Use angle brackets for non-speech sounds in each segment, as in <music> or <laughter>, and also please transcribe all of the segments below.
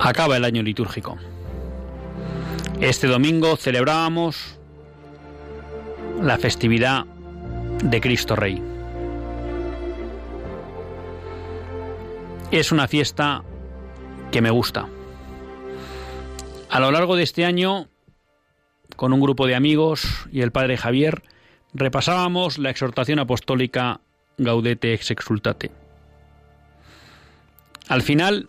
Acaba el año litúrgico. Este domingo celebrábamos la festividad de Cristo Rey. Es una fiesta que me gusta. A lo largo de este año, con un grupo de amigos y el padre Javier, repasábamos la exhortación apostólica Gaudete ex exultate. Al final,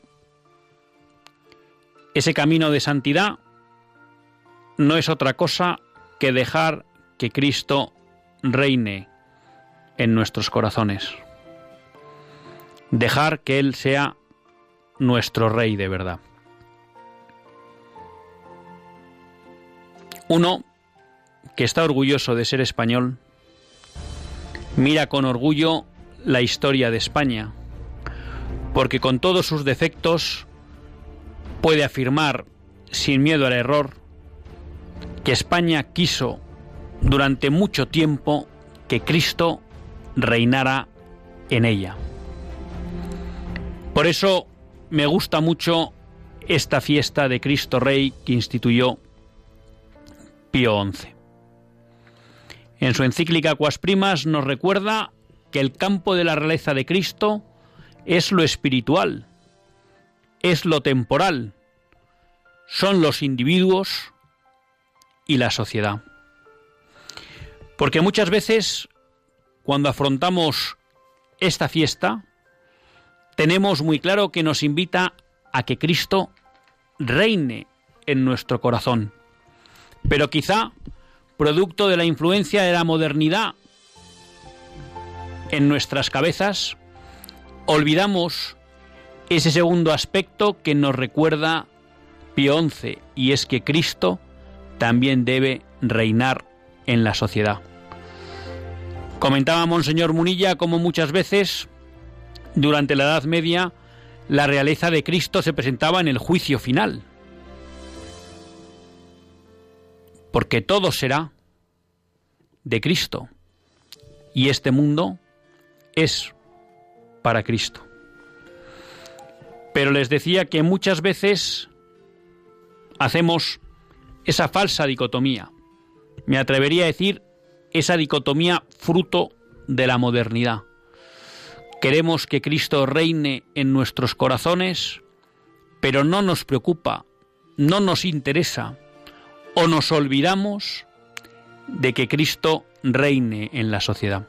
ese camino de santidad no es otra cosa que dejar que Cristo reine en nuestros corazones. Dejar que Él sea nuestro Rey de verdad. Uno que está orgulloso de ser español, mira con orgullo la historia de España, porque con todos sus defectos puede afirmar sin miedo al error que España quiso durante mucho tiempo que Cristo reinara en ella. Por eso me gusta mucho esta fiesta de Cristo Rey que instituyó Pío XI. En su encíclica Cuas Primas nos recuerda que el campo de la realeza de Cristo es lo espiritual, es lo temporal, son los individuos y la sociedad. Porque muchas veces cuando afrontamos esta fiesta, tenemos muy claro que nos invita a que Cristo reine en nuestro corazón. Pero quizá, producto de la influencia de la modernidad en nuestras cabezas, olvidamos ese segundo aspecto que nos recuerda Pío XI, y es que Cristo también debe reinar en la sociedad. Comentaba Monseñor Munilla cómo muchas veces, durante la Edad Media, la realeza de Cristo se presentaba en el juicio final. Porque todo será de Cristo. Y este mundo es para Cristo. Pero les decía que muchas veces hacemos esa falsa dicotomía. Me atrevería a decir esa dicotomía fruto de la modernidad. Queremos que Cristo reine en nuestros corazones, pero no nos preocupa, no nos interesa o nos olvidamos de que Cristo reine en la sociedad.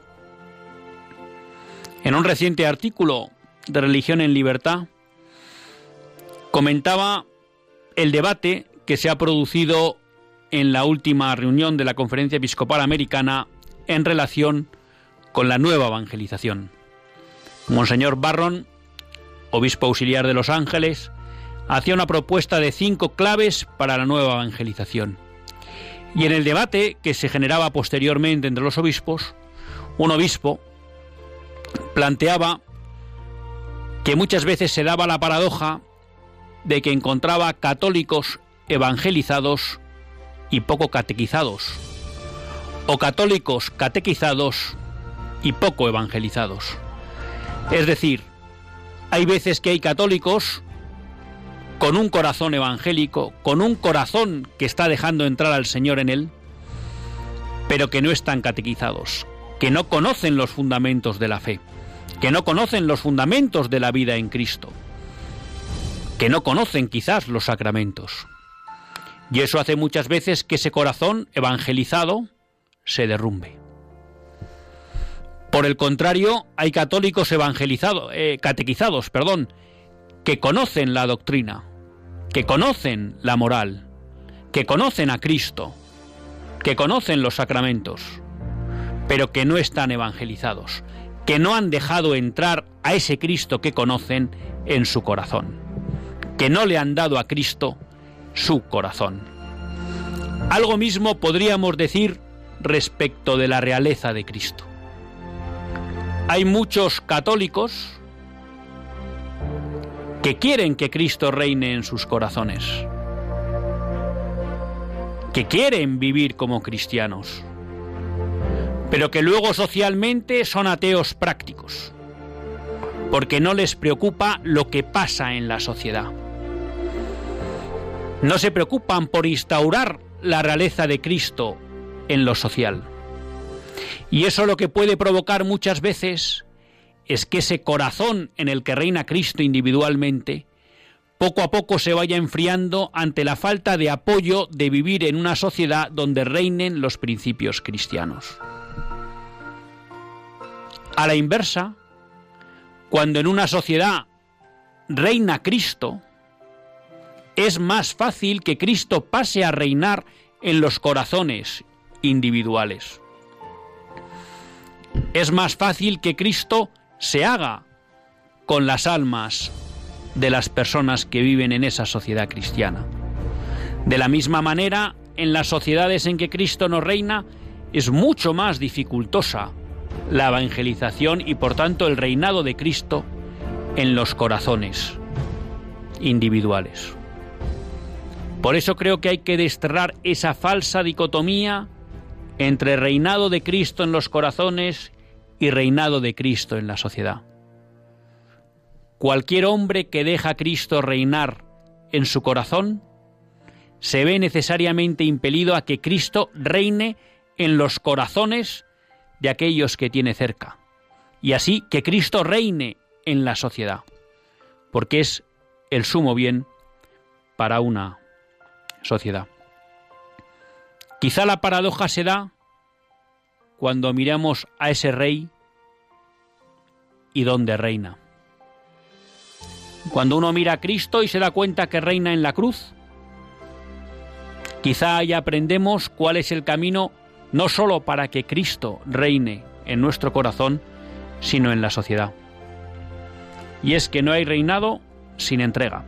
En un reciente artículo de Religión en Libertad, comentaba el debate que se ha producido en la última reunión de la Conferencia Episcopal Americana en relación con la nueva evangelización. Monseñor Barron, obispo auxiliar de Los Ángeles, hacía una propuesta de cinco claves para la nueva evangelización. Y en el debate que se generaba posteriormente entre los obispos, un obispo planteaba que muchas veces se daba la paradoja de que encontraba católicos evangelizados y poco catequizados, o católicos catequizados y poco evangelizados. Es decir, hay veces que hay católicos con un corazón evangélico, con un corazón que está dejando entrar al Señor en él, pero que no están catequizados, que no conocen los fundamentos de la fe, que no conocen los fundamentos de la vida en Cristo, que no conocen quizás los sacramentos. Y eso hace muchas veces que ese corazón evangelizado se derrumbe. Por el contrario, hay católicos evangelizados, eh, catequizados, perdón, que conocen la doctrina, que conocen la moral, que conocen a Cristo, que conocen los sacramentos, pero que no están evangelizados, que no han dejado entrar a ese Cristo que conocen en su corazón, que no le han dado a Cristo su corazón. Algo mismo podríamos decir respecto de la realeza de Cristo. Hay muchos católicos que quieren que Cristo reine en sus corazones, que quieren vivir como cristianos, pero que luego socialmente son ateos prácticos, porque no les preocupa lo que pasa en la sociedad. No se preocupan por instaurar la realeza de Cristo en lo social. Y eso lo que puede provocar muchas veces es que ese corazón en el que reina Cristo individualmente, poco a poco se vaya enfriando ante la falta de apoyo de vivir en una sociedad donde reinen los principios cristianos. A la inversa, cuando en una sociedad reina Cristo, es más fácil que Cristo pase a reinar en los corazones individuales. Es más fácil que Cristo se haga con las almas de las personas que viven en esa sociedad cristiana. De la misma manera, en las sociedades en que Cristo no reina, es mucho más dificultosa la evangelización y por tanto el reinado de Cristo en los corazones individuales. Por eso creo que hay que desterrar esa falsa dicotomía entre reinado de Cristo en los corazones y reinado de Cristo en la sociedad. Cualquier hombre que deja a Cristo reinar en su corazón se ve necesariamente impelido a que Cristo reine en los corazones de aquellos que tiene cerca, y así que Cristo reine en la sociedad, porque es el sumo bien para una sociedad. Quizá la paradoja se da cuando miramos a ese rey y dónde reina. Cuando uno mira a Cristo y se da cuenta que reina en la cruz, quizá ahí aprendemos cuál es el camino no sólo para que Cristo reine en nuestro corazón, sino en la sociedad. Y es que no hay reinado sin entrega.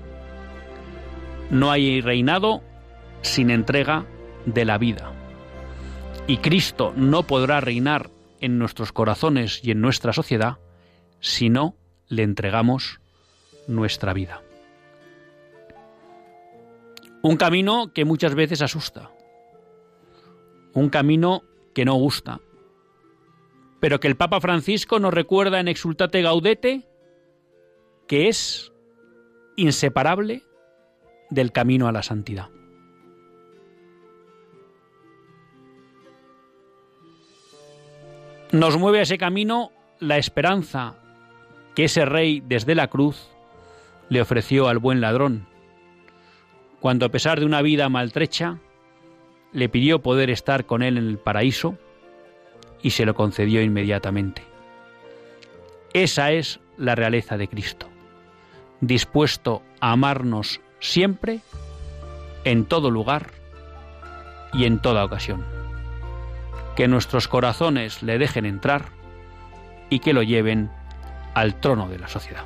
No hay reinado sin entrega de la vida. Y Cristo no podrá reinar en nuestros corazones y en nuestra sociedad si no le entregamos nuestra vida. Un camino que muchas veces asusta, un camino que no gusta, pero que el Papa Francisco nos recuerda en Exultate Gaudete que es inseparable del camino a la santidad. Nos mueve a ese camino la esperanza que ese rey desde la cruz le ofreció al buen ladrón, cuando a pesar de una vida maltrecha, le pidió poder estar con él en el paraíso y se lo concedió inmediatamente. Esa es la realeza de Cristo, dispuesto a amarnos siempre, en todo lugar y en toda ocasión que nuestros corazones le dejen entrar y que lo lleven al trono de la sociedad.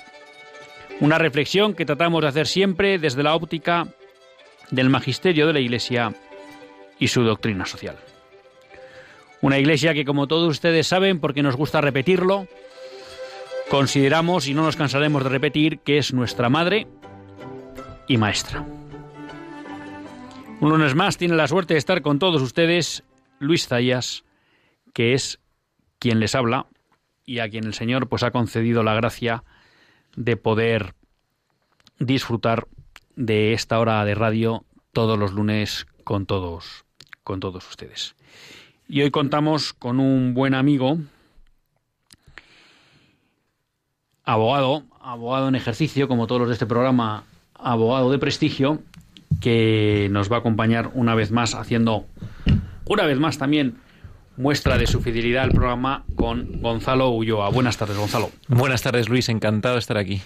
Una reflexión que tratamos de hacer siempre desde la óptica del magisterio de la Iglesia y su doctrina social. Una iglesia que, como todos ustedes saben, porque nos gusta repetirlo, consideramos, y no nos cansaremos de repetir, que es nuestra madre y maestra. Un lunes más tiene la suerte de estar con todos ustedes Luis Zayas, que es quien les habla y a quien el Señor pues ha concedido la gracia de poder disfrutar de esta hora de radio todos los lunes con todos con todos ustedes. Y hoy contamos con un buen amigo abogado, abogado en ejercicio, como todos los de este programa, abogado de prestigio, que nos va a acompañar una vez más haciendo una vez más también muestra de su fidelidad al programa con Gonzalo Ulloa. Buenas tardes, Gonzalo. Buenas tardes, Luis. Encantado de estar aquí.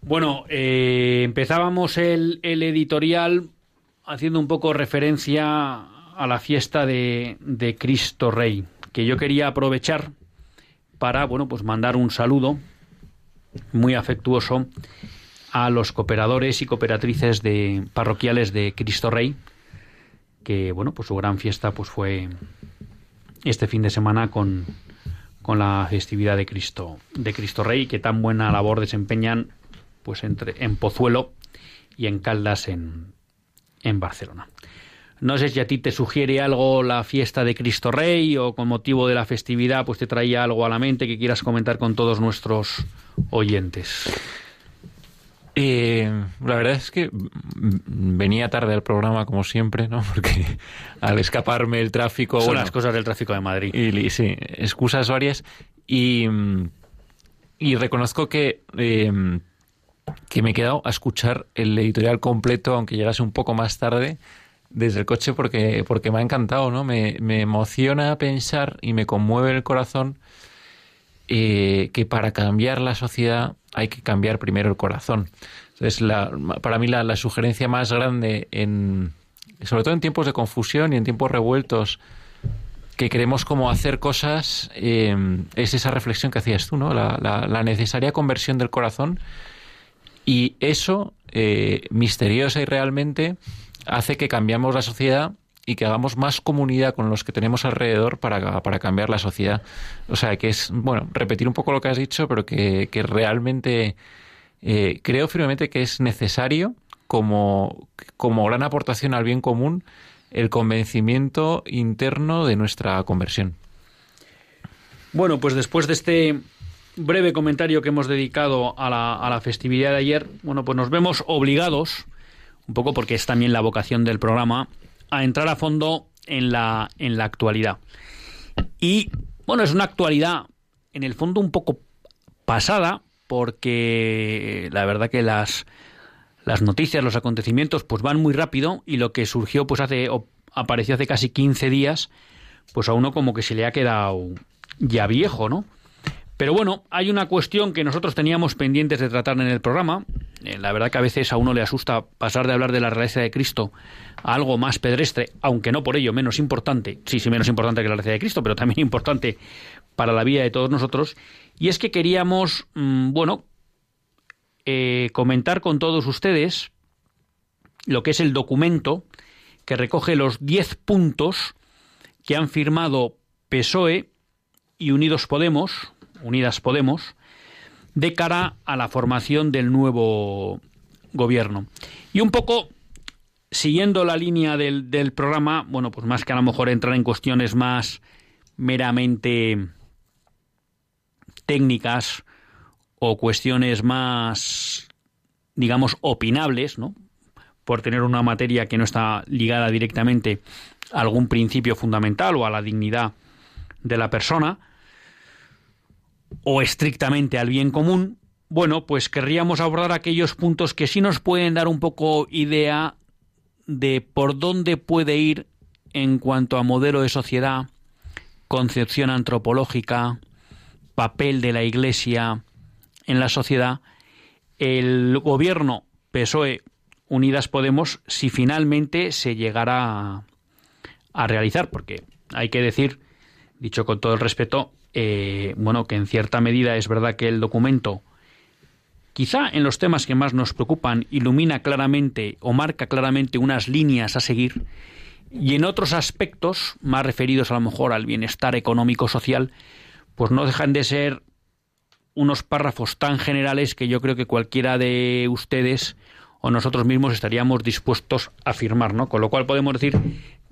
Bueno, eh, empezábamos el, editorial haciendo un poco referencia a la fiesta de, de, Cristo Rey, que yo quería aprovechar para, bueno, pues mandar un saludo muy afectuoso a los cooperadores y cooperatrices de parroquiales de Cristo Rey, que bueno, pues su gran fiesta pues fue este fin de semana con, con la festividad de Cristo, de Cristo Rey, que tan buena labor desempeñan pues entre en Pozuelo y en Caldas en, en Barcelona. No sé si a ti te sugiere algo la fiesta de Cristo Rey o con motivo de la festividad pues te traía algo a la mente que quieras comentar con todos nuestros oyentes. Eh, la verdad es que venía tarde al programa como siempre, ¿no? <laughs> Porque al escaparme el tráfico... Son las cosas del tráfico de Madrid. Y, sí, excusas varias. Y, y reconozco que, eh, que me he quedado a escuchar el editorial completo, aunque llegase un poco más tarde, desde el coche porque, porque me ha encantado, ¿no? Me, me emociona pensar y me conmueve el corazón eh, que para cambiar la sociedad hay que cambiar primero el corazón. Entonces, la, para mí la, sugerencia más grande, en, sobre todo en tiempos de confusión y en tiempos revueltos, que queremos como hacer cosas, eh, es esa reflexión que hacías tú, ¿no? La, necesaria conversión del corazón. Y eso, eh, misteriosa y realmente, hace que cambiamos la sociedad y que hagamos más comunidad con los que tenemos alrededor para, para cambiar la sociedad. O sea, que es, bueno, repetir un poco lo que has dicho, pero que, que realmente eh, creo firmemente que es necesario como, como gran aportación al bien común el convencimiento interno de nuestra conversión. Bueno, pues después de este breve comentario que hemos dedicado a la, a la festividad de ayer, bueno, pues nos vemos obligados, un poco porque es también la vocación del programa, a entrar a fondo en la, en la actualidad. Y bueno, es una actualidad en el fondo un poco pasada, porque la verdad que las, las noticias, los acontecimientos, pues van muy rápido y lo que surgió, pues hace, apareció hace casi 15 días, pues a uno como que se le ha quedado ya viejo, ¿no? Pero bueno, hay una cuestión que nosotros teníamos pendientes de tratar en el programa. Eh, la verdad que a veces a uno le asusta pasar de hablar de la realeza de Cristo a algo más pedestre, aunque no por ello menos importante. Sí, sí, menos importante que la realeza de Cristo, pero también <laughs> importante para la vida de todos nosotros. Y es que queríamos, mm, bueno, eh, comentar con todos ustedes lo que es el documento que recoge los 10 puntos que han firmado PSOE y Unidos Podemos, Unidas Podemos, de cara a la formación del nuevo gobierno. Y un poco siguiendo la línea del, programa, bueno, pues más que a lo mejor entrar en cuestiones más meramente técnicas o cuestiones más, digamos, opinables, ¿no? Por tener una materia que no está ligada directamente a algún principio fundamental o a la dignidad de la persona, o estrictamente al bien común, bueno, pues querríamos abordar aquellos puntos que sí nos pueden dar un poco idea de por dónde puede ir en cuanto a modelo de sociedad, concepción antropológica, papel de la Iglesia en la sociedad, el gobierno PSOE Unidas Podemos si finalmente se llegara a, realizar, porque hay que decir, dicho con todo el respeto, eh, bueno, que en cierta medida es verdad que el documento quizá en los temas que más nos preocupan ilumina claramente o marca claramente unas líneas a seguir y en otros aspectos más referidos a lo mejor al bienestar económico social pues no dejan de ser unos párrafos tan generales que yo creo que cualquiera de ustedes o nosotros mismos estaríamos dispuestos a firmar, ¿no? Con lo cual podemos decir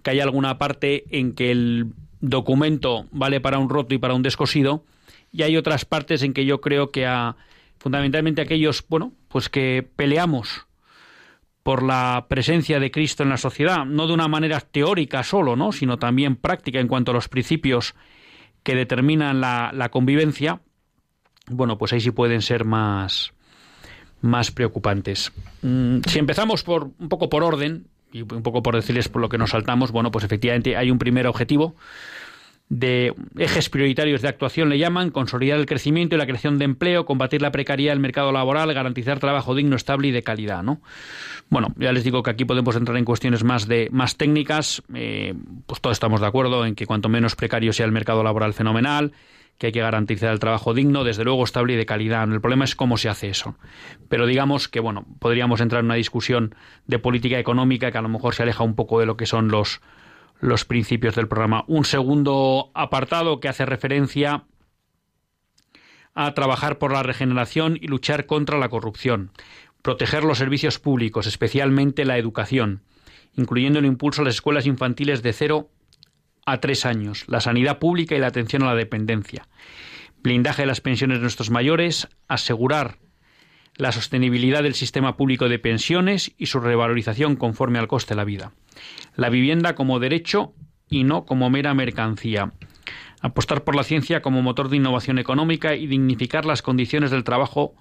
que hay alguna parte en que el documento vale para un roto y para un descosido y hay otras partes en que yo creo que a fundamentalmente aquellos, bueno, pues que peleamos por la presencia de Cristo en la sociedad, no de una manera teórica solo, ¿no? sino también práctica en cuanto a los principios que determinan la, la convivencia, bueno, pues ahí sí pueden ser más, más preocupantes. Mm, si empezamos por un poco por orden y un poco por decirles por lo que nos saltamos, bueno, pues efectivamente hay un primer objetivo de ejes prioritarios de actuación le llaman consolidar el crecimiento y la creación de empleo, combatir la precariedad del mercado laboral, garantizar trabajo digno, estable y de calidad, ¿no? Bueno, ya les digo que aquí podemos entrar en cuestiones más de más técnicas, eh, pues todos estamos de acuerdo en que cuanto menos precario sea el mercado laboral fenomenal, que hay que garantizar el trabajo digno, desde luego estable y de calidad. El problema es cómo se hace eso. Pero digamos que, bueno, podríamos entrar en una discusión de política económica que a lo mejor se aleja un poco de lo que son los, los principios del programa. Un segundo apartado que hace referencia a trabajar por la regeneración y luchar contra la corrupción, proteger los servicios públicos, especialmente la educación, incluyendo el impulso a las escuelas infantiles de cero a tres años, la sanidad pública y la atención a la dependencia, blindaje de las pensiones de nuestros mayores, asegurar la sostenibilidad del sistema público de pensiones y su revalorización conforme al coste de la vida. La vivienda como derecho y no como mera mercancía. Apostar por la ciencia como motor de innovación económica y dignificar las condiciones del trabajo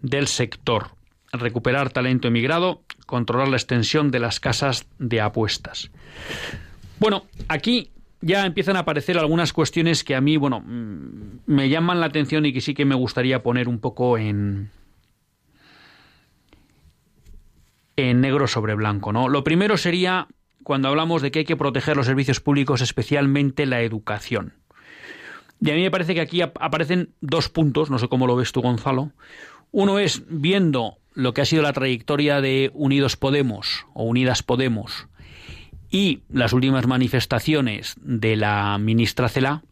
del sector. Recuperar talento emigrado, controlar la extensión de las casas de apuestas. Bueno, aquí ya empiezan a aparecer algunas cuestiones que a mí, bueno, mm, me llaman la atención y que sí que me gustaría poner un poco en, en negro sobre blanco. ¿no? Lo primero sería cuando hablamos de que hay que proteger los servicios públicos, especialmente la educación. Y a mí me parece que aquí aparecen dos puntos, no sé cómo lo ves tú, Gonzalo. Uno es viendo lo que ha sido la trayectoria de Unidos Podemos o Unidas Podemos y las últimas manifestaciones de la ministra Cela,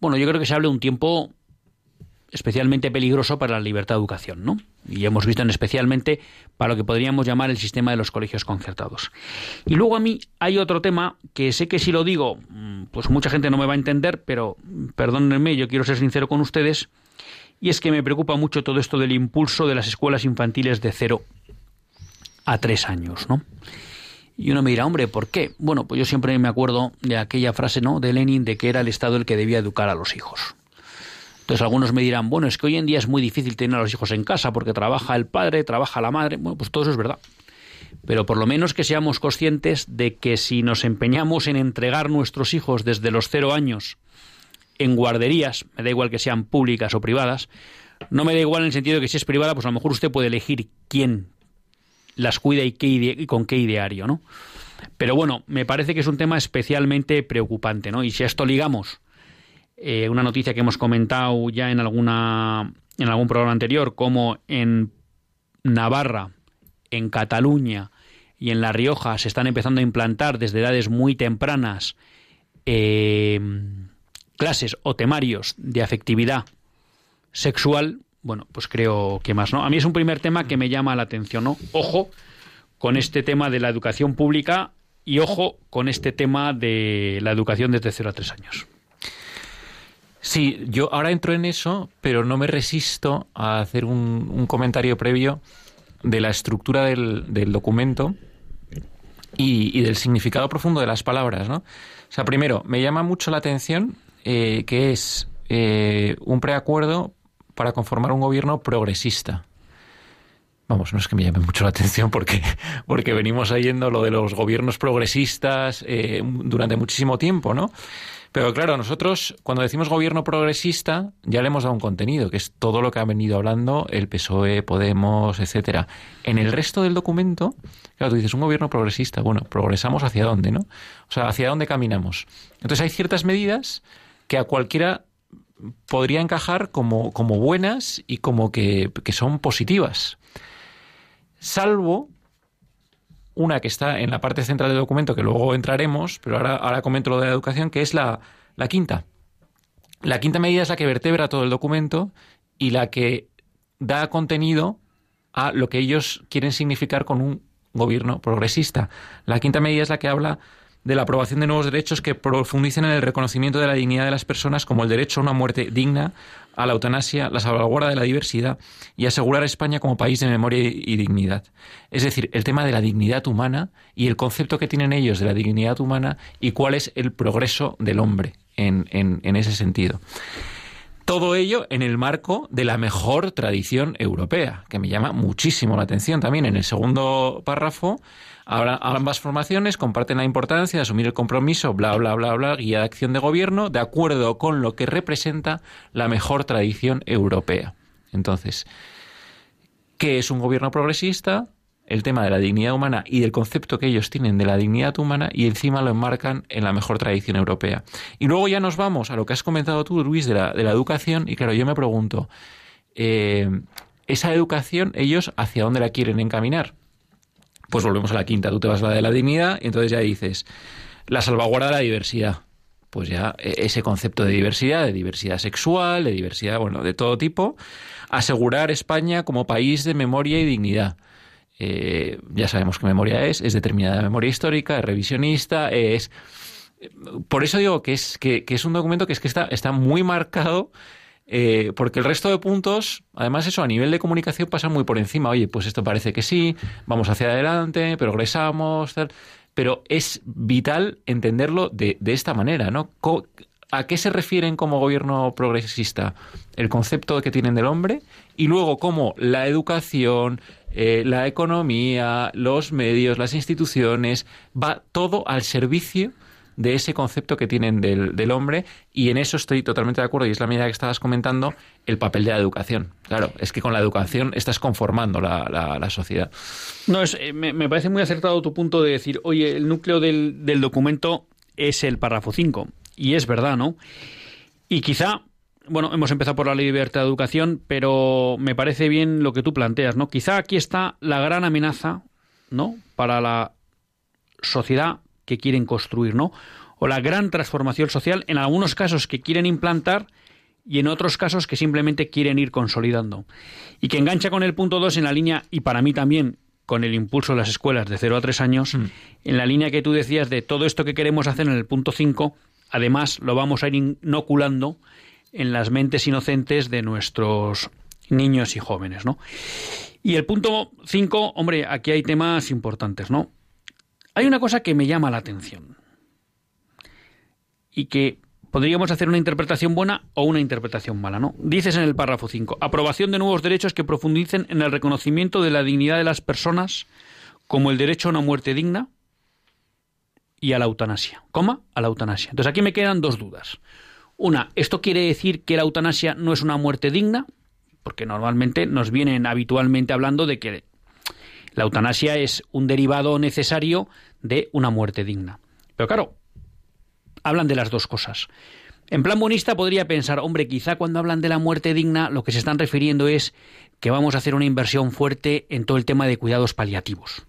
bueno, yo creo que se habla de un tiempo especialmente peligroso para la libertad de educación, ¿no? Y hemos visto en especialmente para lo que podríamos llamar el sistema de los colegios concertados. Y luego a mí hay otro tema que sé que si lo digo, mm, pues mucha gente no me va a entender, pero perdónenme, yo quiero ser sincero con ustedes, y es que me preocupa mucho todo esto del impulso de las escuelas infantiles de cero a tres años, ¿no? Y uno me dirá, hombre, ¿por qué? Bueno, pues yo siempre me acuerdo de aquella frase, ¿no? De Lenin de que era el Estado el que debía educar a los hijos. Entonces algunos me dirán, bueno, es que hoy en día es muy difícil tener a los hijos en casa porque trabaja el padre, trabaja la madre. Bueno, pues todo eso es verdad. Pero por lo menos que seamos conscientes de que si nos empeñamos en entregar nuestros hijos desde los cero años en guarderías, me da igual que sean públicas o privadas, no me da igual en el sentido de que si es privada, pues a lo mejor usted puede elegir quién las cuida y, qué con qué ideario, ¿no? Pero bueno, me parece que es un tema especialmente preocupante, ¿no? Y si a esto ligamos eh, una noticia que hemos comentado ya en alguna en algún programa anterior, como en Navarra, en Cataluña y en La Rioja se están empezando a implantar desde edades muy tempranas eh, clases o temarios de afectividad sexual, bueno, pues creo que más, ¿no? A mí es un primer tema que me llama la atención, ¿no? Ojo con este tema de la educación pública y ojo con este tema de la educación desde 0 a 3 años. Sí, yo ahora entro en eso, pero no me resisto a hacer un, comentario previo de la estructura del, documento y, del significado profundo de las palabras, ¿no? O sea, primero, me llama mucho la atención eh, que es eh, un preacuerdo para conformar un gobierno progresista. Vamos, no es que me llame mucho la atención porque, <laughs> porque venimos oyendo lo de los gobiernos progresistas eh, durante muchísimo tiempo, ¿no? Pero claro, nosotros cuando decimos gobierno progresista ya le hemos dado un contenido, que es todo lo que ha venido hablando el PSOE, Podemos, etcétera. En el resto del documento, claro, tú dices un gobierno progresista, bueno, progresamos hacia dónde, ¿no? O sea, hacia dónde caminamos. Entonces hay ciertas medidas que a cualquiera podría encajar como, como buenas y como que, que son positivas. Salvo una que está en la parte central del documento, que luego entraremos, pero ahora, ahora comento lo de la educación, que es la, la quinta. La quinta medida es la que vertebra todo el documento y la que da contenido a lo que ellos quieren significar con un gobierno progresista. La quinta medida es la que habla de la aprobación de nuevos derechos que profundicen en el reconocimiento de la dignidad de las personas como el derecho a una muerte digna, a la eutanasia, la salvaguarda de la diversidad y asegurar a España como país de memoria y dignidad. Es decir, el tema de la dignidad humana y el concepto que tienen ellos de la dignidad humana y cuál es el progreso del hombre en, en ese sentido. Todo ello en el marco de la mejor tradición europea, que me llama muchísimo la atención también. En el segundo párrafo Ahora, ambas formaciones comparten la importancia de asumir el compromiso, bla, bla, bla, bla, guía de acción de gobierno, de acuerdo con lo que representa la mejor tradición europea. Entonces, ¿qué es un gobierno progresista? El tema de la dignidad humana y del concepto que ellos tienen de la dignidad humana y encima lo enmarcan en la mejor tradición europea. Y luego ya nos vamos a lo que has comentado tú, Luis, de la, de la educación. Y claro, yo me pregunto, eh, ¿esa educación ellos hacia dónde la quieren encaminar? Pues volvemos a la quinta, tú te vas a la de la dignidad y entonces ya dices, la salvaguarda de la diversidad. Pues ya e, ese concepto de diversidad, de diversidad sexual, de diversidad, bueno, de todo tipo, asegurar España como país de memoria y dignidad. Eh, ya sabemos qué memoria es, es determinada memoria histórica, es revisionista, es... Por eso digo que es, que, que es un documento que es que está, está muy marcado eh, porque el resto de puntos, además eso a nivel de comunicación pasa muy por encima. Oye, pues esto parece que sí, vamos hacia adelante, progresamos, tal. Pero es vital entenderlo de, esta manera, ¿no? ¿A qué se refieren como gobierno progresista? El concepto que tienen del hombre y luego cómo la educación, eh, la economía, los medios, las instituciones, va todo al servicio de ese concepto que tienen del, hombre y en eso estoy totalmente de acuerdo y es la medida que estabas comentando, el papel de la educación. Claro, es que con la educación estás conformando la, sociedad. No, es, eh, me, parece muy acertado tu punto de decir, oye, el núcleo del, del documento es el párrafo 5 y es verdad, ¿no? Y quizá bueno, hemos empezado por la ley de libertad de educación, pero me parece bien lo que tú planteas, ¿no? Quizá aquí está la gran amenaza, ¿no? Para la sociedad que quieren construir, ¿no? O la gran transformación social, en algunos casos que quieren implantar y en otros casos que simplemente quieren ir consolidando. Y que engancha con el punto 2 en la línea, y para mí también con el impulso de las escuelas de 0 a 3 años, mm. en la línea que tú decías de todo esto que queremos hacer en el punto 5, además lo vamos a ir inoculando en las mentes inocentes de nuestros niños y jóvenes, ¿no? Y el punto 5, hombre, aquí hay temas importantes, ¿no? Hay una cosa que me llama la atención y que podríamos hacer una interpretación buena o una interpretación mala, ¿no? Dices en el párrafo 5, aprobación de nuevos derechos que profundicen en el reconocimiento de la dignidad de las personas como el derecho a una muerte digna y a la eutanasia. ¿Coma? A la eutanasia. Entonces aquí me quedan dos dudas. Una, ¿esto quiere decir que la eutanasia no es una muerte digna? Porque normalmente nos vienen habitualmente hablando de que la eutanasia es un derivado necesario de una muerte digna. Pero claro, hablan de las dos cosas. En plan bonista podría pensar, hombre, quizá cuando hablan de la muerte digna lo que se están refiriendo es que vamos a hacer una inversión fuerte en todo el tema de cuidados paliativos.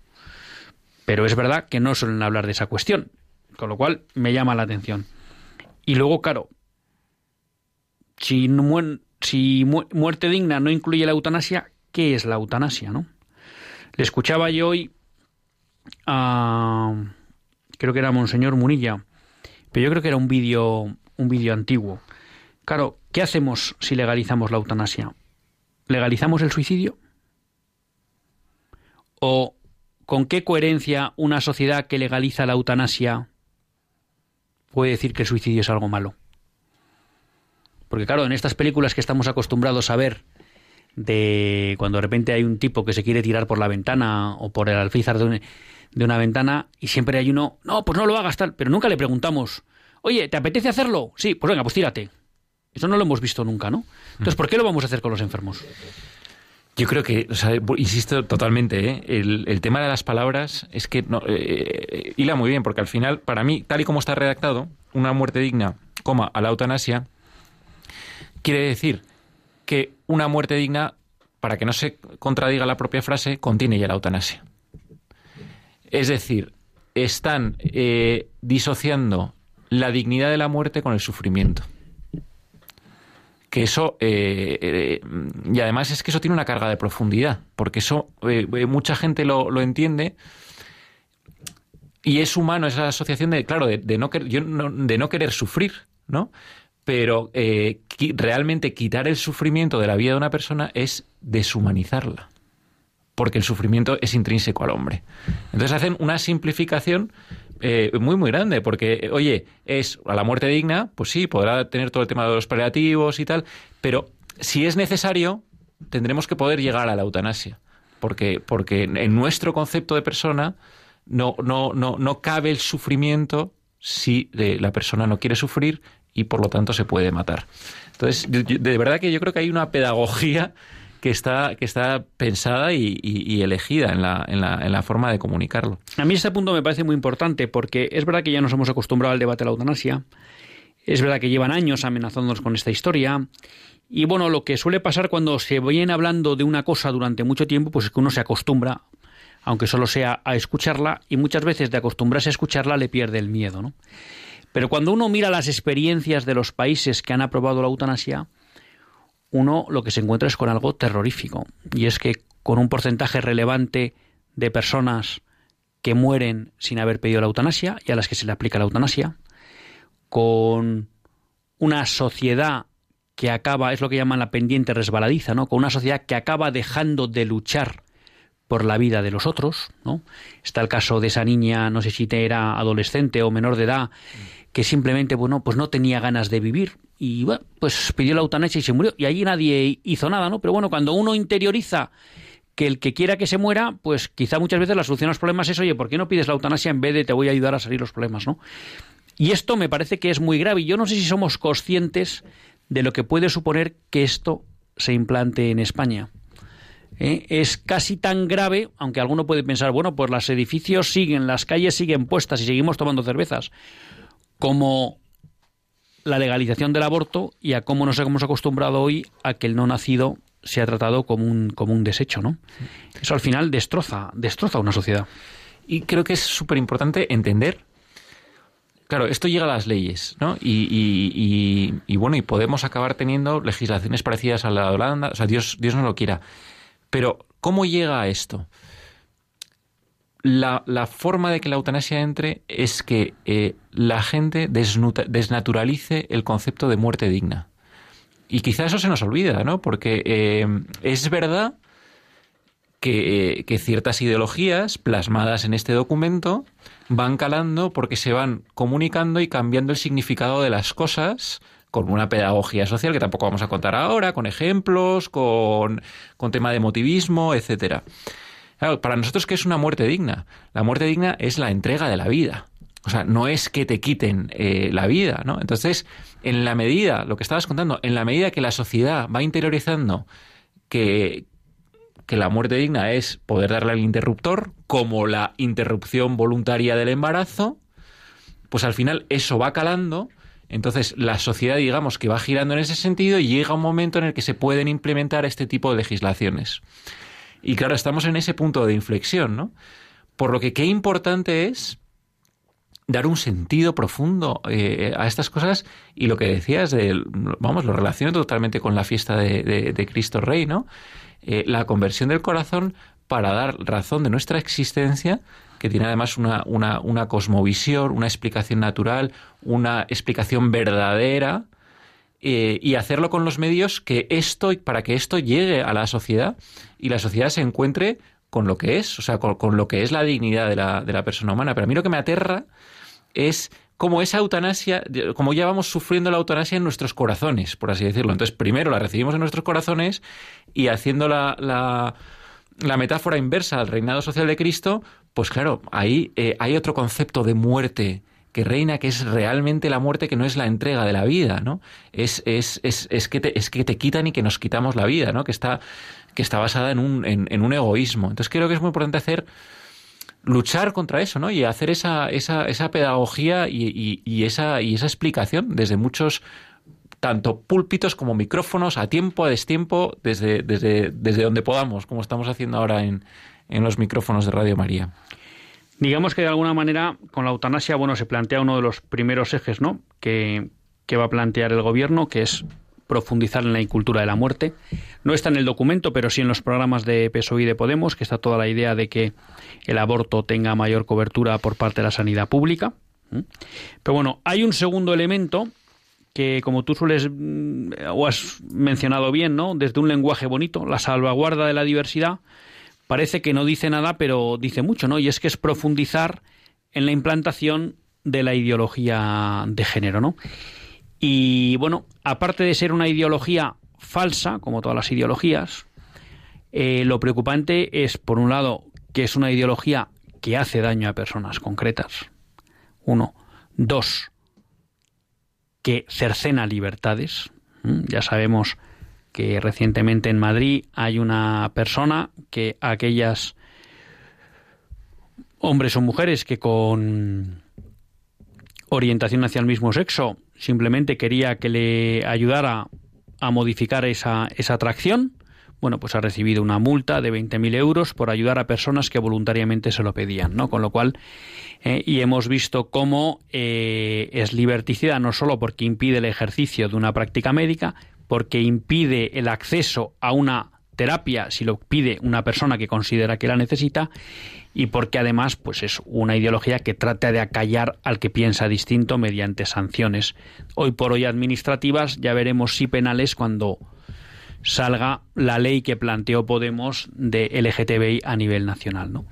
Pero es verdad que no suelen hablar de esa cuestión, con lo cual me llama la atención. Y luego, claro, si, si muerte digna no incluye la eutanasia, ¿qué es la eutanasia, no? Le escuchaba yo hoy a creo que era Monseñor Munilla, pero yo creo que era un vídeo un vídeo antiguo. Claro, ¿qué hacemos si legalizamos la eutanasia? ¿Legalizamos el suicidio? ¿O con qué coherencia una sociedad que legaliza la eutanasia puede decir que el suicidio es algo malo? Porque claro, en estas películas que estamos acostumbrados a ver, de cuando de repente hay un tipo que se quiere tirar por la ventana o por el alféizar de, de una ventana y siempre hay uno, no, pues no lo hagas tal, pero nunca le preguntamos, oye, ¿te apetece hacerlo? Sí, pues venga, pues tírate. Eso no lo hemos visto nunca, ¿no? Entonces, ¿por qué lo vamos a hacer con los enfermos? Yo creo que, o sea, insisto totalmente, ¿eh? el, tema de las palabras es que no, eh, hila muy bien, porque al final, para mí, tal y como está redactado, una muerte digna, coma, a la eutanasia, quiere decir que una muerte digna, para que no se contradiga la propia frase, contiene ya la eutanasia. Es decir, están eh, disociando la dignidad de la muerte con el sufrimiento que eso eh, eh, y además es que eso tiene una carga de profundidad porque eso mucha gente lo, entiende y es humano esa asociación de claro de, no, de no querer sufrir no pero realmente quitar el sufrimiento de la vida de una persona es deshumanizarla porque el sufrimiento es intrínseco al hombre. Entonces hacen una simplificación eh, muy, muy grande, porque, oye, es a la muerte digna, pues sí, podrá tener todo el tema de los paliativos y tal, pero si es necesario, tendremos que poder llegar a la eutanasia, porque, porque en nuestro concepto de persona no, no, no, no cabe el sufrimiento si la persona no quiere sufrir y por lo tanto se puede matar. Entonces, de verdad que yo creo que hay una pedagogía que está, que está pensada y, elegida en la, en, la, en la, forma de comunicarlo. A mí este punto me parece muy importante porque es verdad que ya nos hemos acostumbrado al debate de la eutanasia, es verdad que llevan años amenazándonos con esta historia. Y bueno, lo que suele pasar cuando se viene hablando de una cosa durante mucho tiempo, pues es que uno se acostumbra, aunque solo sea a escucharla, y muchas veces de acostumbrarse a escucharla le pierde el miedo, ¿no? Pero cuando uno mira las experiencias de los países que han aprobado la eutanasia, uno lo que se encuentra es con algo terrorífico. Y es que con un porcentaje relevante de personas que mueren sin haber pedido la eutanasia y a las que se le aplica la eutanasia, con una sociedad que acaba, es lo que llaman la pendiente resbaladiza, ¿no? Con una sociedad que acaba dejando de luchar por la vida de los otros, ¿no? Está el caso de esa niña, no sé si era adolescente o menor de edad, que simplemente, bueno, pues no tenía ganas de vivir y bueno, pues pidió la eutanasia y se murió. Y allí nadie hizo nada, ¿no? Pero bueno, cuando uno interioriza que el que quiera que se muera, pues quizá muchas veces la solución a los problemas es, oye, ¿por qué no pides la eutanasia en vez de te voy a ayudar a salir los problemas, ¿no? Y esto me parece que es muy grave. Y yo no sé si somos conscientes de lo que puede suponer que esto se implante en España. ¿Eh? Es casi tan grave, aunque alguno puede pensar, bueno, pues los edificios siguen, las calles siguen puestas y seguimos tomando cervezas como la legalización del aborto y a cómo nos hemos acostumbrado hoy a que el no nacido se ha tratado como un, como un desecho, ¿no? Eso al final destroza, destroza una sociedad. Y creo que es súper importante entender Claro, esto llega a las leyes, ¿no? Y, y, y, bueno, y podemos acabar teniendo legislaciones parecidas a la de Holanda, o sea, Dios, Dios no lo quiera. Pero, ¿cómo llega a esto? La, la, forma de que la eutanasia entre es que eh, la gente desnaturalice el concepto de muerte digna. Y quizá eso se nos olvida, ¿no? Porque eh, es verdad que, eh, que, ciertas ideologías plasmadas en este documento van calando porque se van comunicando y cambiando el significado de las cosas con una pedagogía social que tampoco vamos a contar ahora, con ejemplos, con, con tema de motivismo, etcétera. Claro, para nosotros, ¿qué es una muerte digna? La muerte digna es la entrega de la vida. O sea, no es que te quiten eh, la vida, ¿no? Entonces, en la medida, lo que estabas contando, en la medida que la sociedad va interiorizando que, que la muerte digna es poder darle al interruptor, como la interrupción voluntaria del embarazo, pues al final eso va calando. Entonces, la sociedad, digamos, que va girando en ese sentido y llega un momento en el que se pueden implementar este tipo de legislaciones. Y claro, estamos en ese punto de inflexión, ¿no? Por lo que qué importante es dar un sentido profundo eh, a estas cosas y lo que decías, de, vamos, lo relaciono totalmente con la fiesta de, Cristo Rey, ¿no? Eh, la conversión del corazón para dar razón de nuestra existencia, que tiene además una, una, una cosmovisión, una explicación natural, una explicación verdadera, eh, y hacerlo con los medios que esto, para que esto llegue a la sociedad y la sociedad se encuentre con lo que es, o sea, con, lo que es la dignidad de la, de la persona humana. Pero a mí lo que me aterra es como esa eutanasia, como ya vamos sufriendo la eutanasia en nuestros corazones, por así decirlo. Entonces, primero la recibimos en nuestros corazones y haciendo la, la, metáfora inversa al reinado social de Cristo, pues claro, ahí eh, hay otro concepto de muerte que reina, que es realmente la muerte, que no es la entrega de la vida, ¿no? Es, es, es, es, que, te, es que te quitan y que nos quitamos la vida, ¿no? Que está, que está basada en un, en un egoísmo. Entonces creo que es muy importante hacer luchar contra eso, ¿no? Y hacer esa, esa, esa pedagogía y, y, esa, y esa explicación desde muchos tanto púlpitos como micrófonos, a tiempo, a destiempo, desde, desde, desde donde podamos, como estamos haciendo ahora en, en los micrófonos de Radio María. Digamos que de alguna manera con la eutanasia, bueno, se plantea uno de los primeros ejes, ¿no? Que, que va a plantear el gobierno, que es profundizar en la incultura de la muerte. No está en el documento, pero sí en los programas de PSOE y de Podemos, que está toda la idea de que el aborto tenga mayor cobertura por parte de la sanidad pública. Pero bueno, hay un segundo elemento que, como tú sueles mm, o has mencionado bien, ¿no? Desde un lenguaje bonito, la salvaguarda de la diversidad, parece que no dice nada, pero dice mucho, ¿no? Y es que es profundizar en la implantación de la ideología de género, ¿no? Y bueno, aparte de ser una ideología falsa, como todas las ideologías, eh, lo preocupante es, por un lado, que es una ideología que hace daño a personas concretas. Uno. Dos, que cercena libertades. Ya sabemos que recientemente en Madrid hay una persona que aquellas hombres o mujeres que con orientación hacia el mismo sexo simplemente quería que le ayudara a modificar esa, esa atracción, bueno, pues ha recibido una multa de 20.000 euros por ayudar a personas que voluntariamente se lo pedían, ¿no? Con lo cual, eh, y hemos visto cómo eh, es liberticida no solo porque impide el ejercicio de una práctica médica, porque impide el acceso a una terapia si lo pide una persona que considera que la necesita y porque además pues es una ideología que trata de acallar al que piensa distinto mediante sanciones. Hoy por hoy administrativas ya veremos si penales cuando salga la ley que planteó Podemos de LGTBI a nivel nacional, ¿no?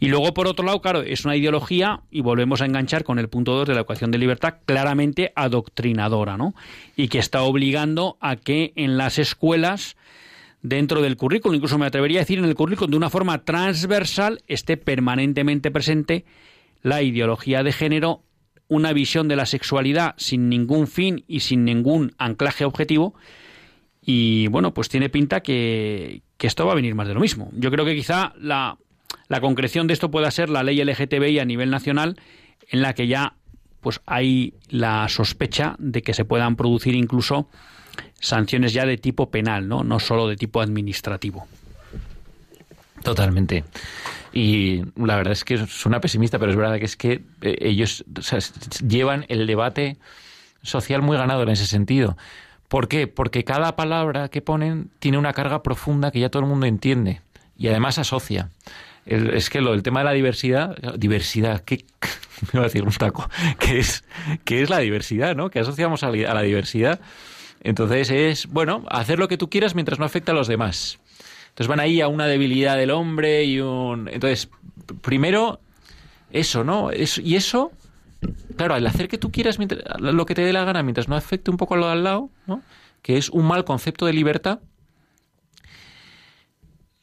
Y luego por otro lado, claro, es una ideología y volvemos a enganchar con el punto 2 de la ecuación de libertad claramente adoctrinadora, ¿no? Y que está obligando a que en las escuelas dentro del currículum, incluso me atrevería a decir en el currículum de una forma transversal, esté permanentemente presente la ideología de género, una visión de la sexualidad sin ningún fin y sin ningún anclaje objetivo. Y bueno, pues tiene pinta que, esto va a venir más de lo mismo. Yo creo que quizá la, la concreción de esto pueda ser la ley LGTBI a nivel nacional, en la que ya pues hay la sospecha de que se puedan producir incluso sanciones ya de tipo penal, ¿no? No solo de tipo administrativo. Totalmente. Y la verdad es que suena pesimista, pero es verdad que es que eh, ellos llevan el debate social muy ganado en ese sentido. ¿Por qué? Porque cada palabra que ponen tiene una carga profunda que ya todo el mundo entiende y además asocia. es que lo del tema de la diversidad, diversidad, ¿qué? <laughs> Me voy a decir un taco. ¿Qué es, qué es la diversidad, no? ¿Qué asociamos a la diversidad? Entonces es, bueno, hacer lo que tú quieras mientras no afecte a los demás. Entonces van ahí a una debilidad del hombre y un... Entonces, primero, eso, ¿no? y eso, claro, al hacer que tú quieras lo que te dé la gana mientras no afecte un poco a lo de al lado, ¿no? Que es un mal concepto de libertad,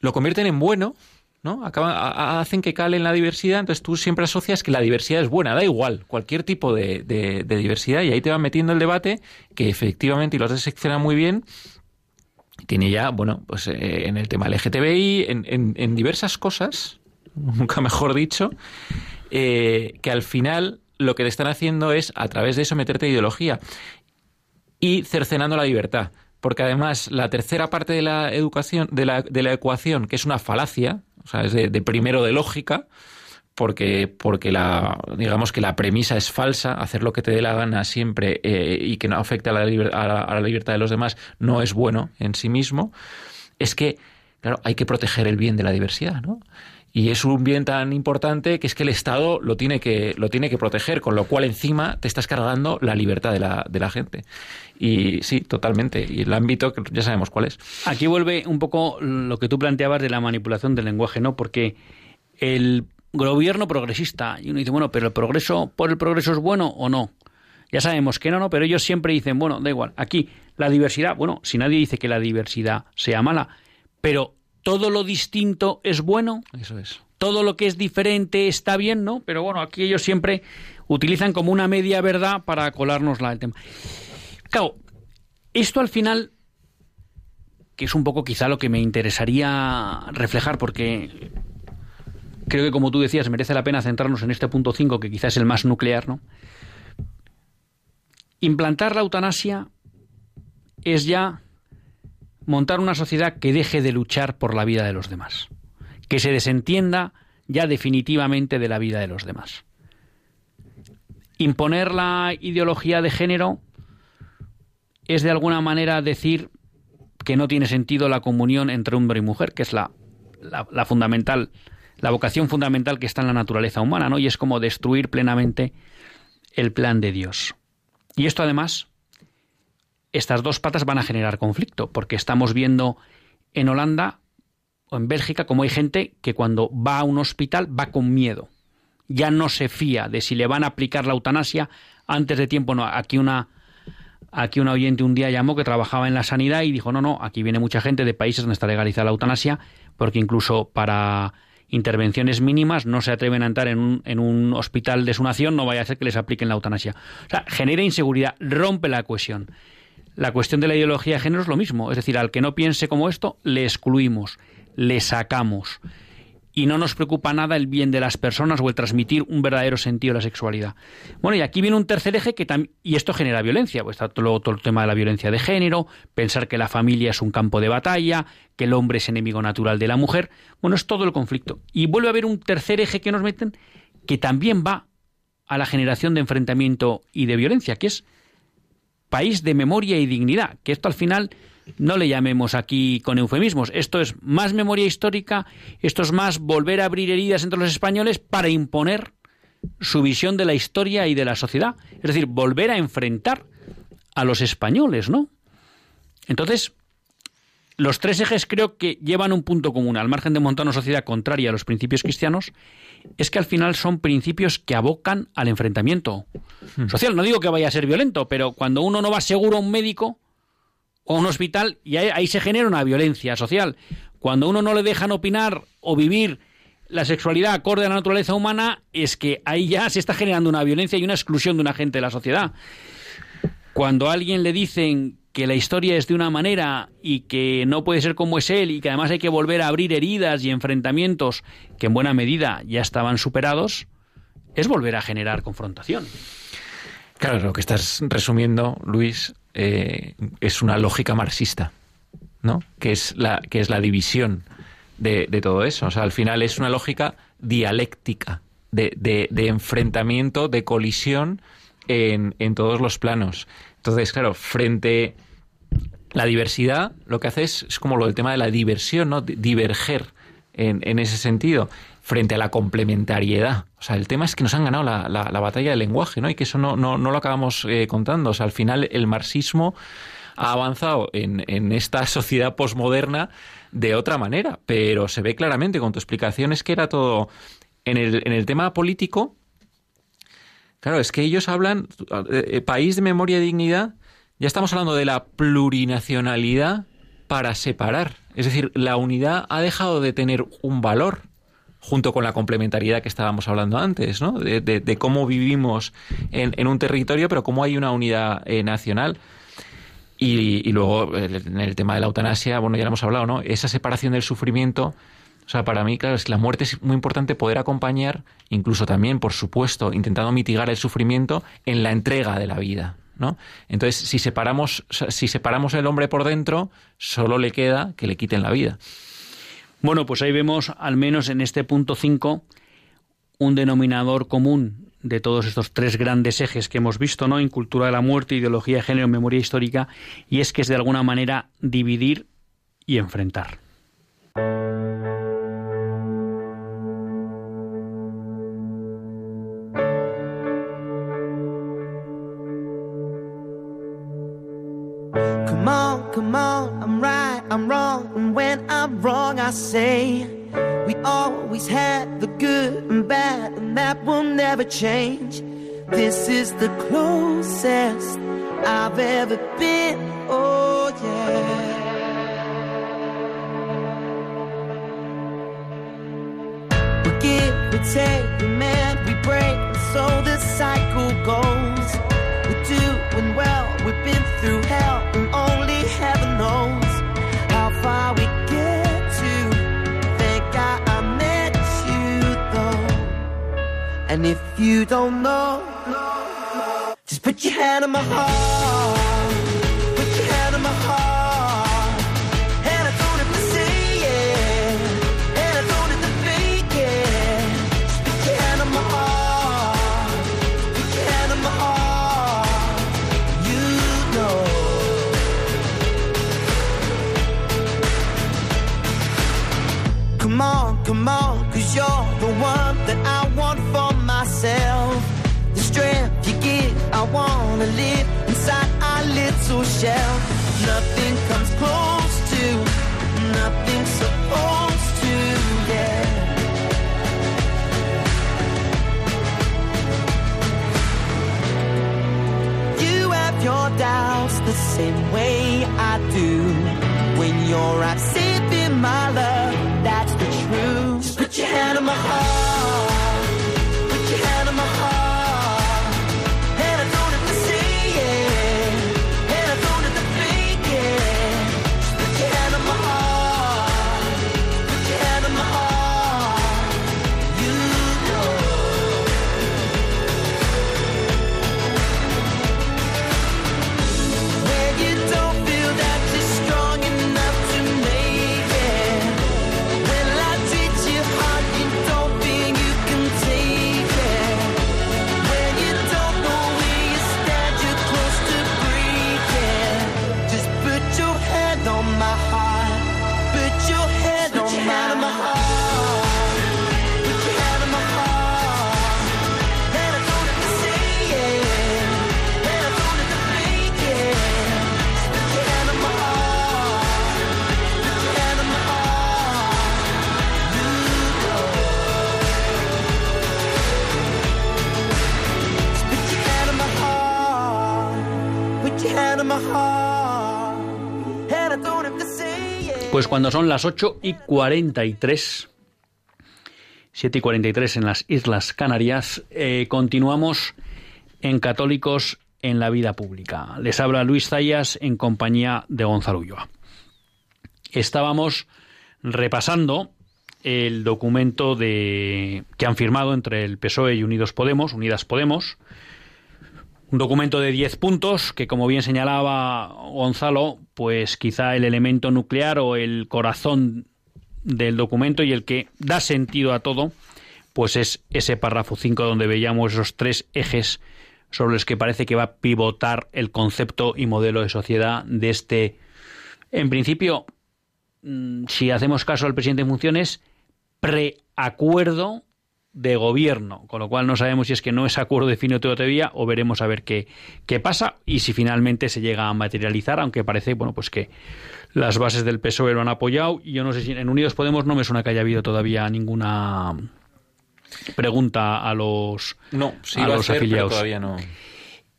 lo convierten en bueno ¿no? hacen que cale en la diversidad, entonces tú siempre asocias que la diversidad es buena, da igual, cualquier tipo de, diversidad, y ahí te van metiendo el debate que efectivamente, y lo secciona muy bien, tiene ya, bueno, pues eh, en el tema LGTBI, en, en, diversas cosas, <laughs> nunca mejor dicho, eh, que al final lo que te están haciendo es, a través de eso, meterte ideología y cercenando la libertad porque además la tercera parte de la educación, de la, de la ecuación, que es una falacia, o sea, es de, primero de lógica, porque, porque la, digamos que la premisa es falsa, hacer lo que te dé la gana siempre eh, y que no afecte a la, a la libertad de los demás no es bueno en sí mismo, es que, claro, hay que proteger el bien de la diversidad, ¿no? Y es un bien tan importante que es que el Estado lo tiene que, lo tiene que proteger, con lo cual encima te estás cargando la libertad de la, de la gente. Y sí, totalmente. Y el ámbito ya sabemos cuál es. Aquí vuelve un poco lo que tú planteabas de la manipulación del lenguaje, ¿no? Porque el gobierno progresista, y uno dice, bueno, pero el progreso, ¿por el progreso es bueno o no? Ya sabemos que no, no, pero ellos siempre dicen, bueno, da igual, aquí la diversidad, bueno, si nadie dice que la diversidad sea mala, pero todo lo distinto es bueno. Eso es. Todo lo que es diferente está bien, ¿no? Pero bueno, aquí ellos siempre utilizan como una media verdad para colarnos el tema. Claro, esto al final, que es un poco quizá lo que me interesaría reflejar, porque creo que como tú decías, merece la pena centrarnos en este punto 5, que quizás es el más nuclear, ¿no? Implantar la eutanasia es ya montar una sociedad que deje de luchar por la vida de los demás, que se desentienda ya definitivamente de la vida de los demás. Imponer la ideología de género es de alguna manera decir que no tiene sentido la comunión entre hombre y mujer, que es la, fundamental, la vocación fundamental que está en la naturaleza humana, ¿no? Y es como destruir plenamente el plan de Dios. Y esto además, estas dos patas van a generar conflicto, porque estamos viendo en Holanda o en Bélgica como hay gente que cuando va a un hospital va con miedo. Ya no se fía de si le van a aplicar la eutanasia antes de tiempo. No, aquí una, aquí un oyente un día llamó que trabajaba en la sanidad y dijo, no, no, aquí viene mucha gente de países donde está legalizada la eutanasia, porque incluso para intervenciones mínimas, no se atreven a entrar en un, en un hospital de su nación, no vaya a ser que les apliquen la eutanasia. O sea, genera inseguridad, rompe la cohesión. La cuestión de la ideología de género es lo mismo, es decir, al que no piense como esto, le excluimos, le sacamos. Y no nos preocupa nada el bien de las personas o el transmitir un verdadero sentido de la sexualidad. Bueno, y aquí viene un tercer eje que también, y esto genera violencia, pues está todo el tema de la violencia de género, pensar que la familia es un campo de batalla, que el hombre es enemigo natural de la mujer. Bueno, es todo el conflicto. Y vuelve a haber un tercer eje que nos meten que también va a la generación de enfrentamiento y de violencia, que es país de memoria y dignidad, que esto al final no le llamemos aquí con eufemismos, esto es más memoria histórica, esto es más volver a abrir heridas entre los españoles para imponer su visión de la historia y de la sociedad, es decir, volver a enfrentar a los españoles, ¿no? Entonces, los tres ejes creo que llevan un punto común, al margen de montar una sociedad contraria a los principios cristianos, es que al final son principios que abocan al enfrentamiento hmm. social. No digo que vaya a ser violento, pero cuando uno no va seguro a un médico o a un hospital, y ahí, se genera una violencia social. Cuando uno no le dejan opinar o vivir la sexualidad acorde a la naturaleza humana, es que ahí ya se está generando una violencia y una exclusión de una gente de la sociedad. Cuando a alguien le dicen que la historia es de una manera y que no puede ser como es él y que además hay que volver a abrir heridas y enfrentamientos que en buena medida ya estaban superados, es volver a generar confrontación. Claro, lo que estás resumiendo, Luis, eh, es una lógica marxista, ¿no? Que es la, que es la división de, todo eso. O sea, al final es una lógica dialéctica, de, de enfrentamiento, de colisión en, en todos los planos. Entonces, claro, frente la diversidad, lo que hace es, como lo del tema de la diversión, ¿no? Diverger en, ese sentido, frente a la complementariedad. O sea, el tema es que nos han ganado la, la, batalla del lenguaje, ¿no? Y que eso no, no, no lo acabamos eh, contando. O sea, al final el marxismo ha avanzado en, en esta sociedad posmoderna de otra manera, pero se ve claramente con tu explicación es que era todo en el, en el tema político Claro, es que ellos hablan, eh, eh, país de memoria y dignidad, ya estamos hablando de la plurinacionalidad para separar. Es decir, la unidad ha dejado de tener un valor junto con la complementariedad que estábamos hablando antes, ¿no? De, cómo vivimos en, un territorio, pero cómo hay una unidad eh, nacional. Y, y, luego, en el tema de la eutanasia, bueno, ya lo hemos hablado, ¿no? Esa separación del sufrimiento sea, para mí, claro, es que la muerte es muy importante poder acompañar, incluso también, por supuesto, intentando mitigar el sufrimiento en la entrega de la vida. ¿no? Entonces, si separamos, si separamos el hombre por dentro, solo le queda que le quiten la vida. Bueno, pues ahí vemos, al menos en este punto 5, un denominador común de todos estos tres grandes ejes que hemos visto, ¿no? En cultura de la muerte, ideología de género, memoria histórica, y es que es de alguna manera dividir y enfrentar. Come on, I'm right, I'm wrong, and when I'm wrong, I say we always had the good and bad, and that will never change. This is the closest I've ever been. Oh, yeah. We give, we take, we mend, we break, and so the cycle goes. And if you don't know, just put your hand on my heart. Put your hand on my heart. And I don't have to say it. And I don't have to fake it. Just put your hand on my heart. Put your hand on my heart. You know. Come on, come on, shelter cuando son las 8 y 43, 7 y 43 en las Islas Canarias, eh, continuamos en Católicos en la Vida Pública. Les habla Luis Zayas en compañía de Gonzalo Ulloa. Estábamos repasando el documento que han firmado entre el PSOE y Unidos Podemos, Unidas Podemos, un documento de 10 puntos que, como bien señalaba Gonzalo, pues quizá el elemento nuclear o el corazón del documento y el que da sentido a todo, pues es ese párrafo 5 donde veíamos esos tres ejes sobre los que parece que va a pivotar el concepto y modelo de sociedad de este, en principio, mm, si hacemos caso al presidente en funciones, preacuerdo de gobierno, con lo cual no sabemos si es que no es acuerdo definitivo todavía o veremos a ver qué, qué pasa y si finalmente se llega a materializar, aunque parece, bueno, pues que las bases del PSOE lo han apoyado y yo no sé si en Unidos Podemos no me suena que haya habido todavía ninguna pregunta a los, No, sí a los ser, pero afiliados. todavía no.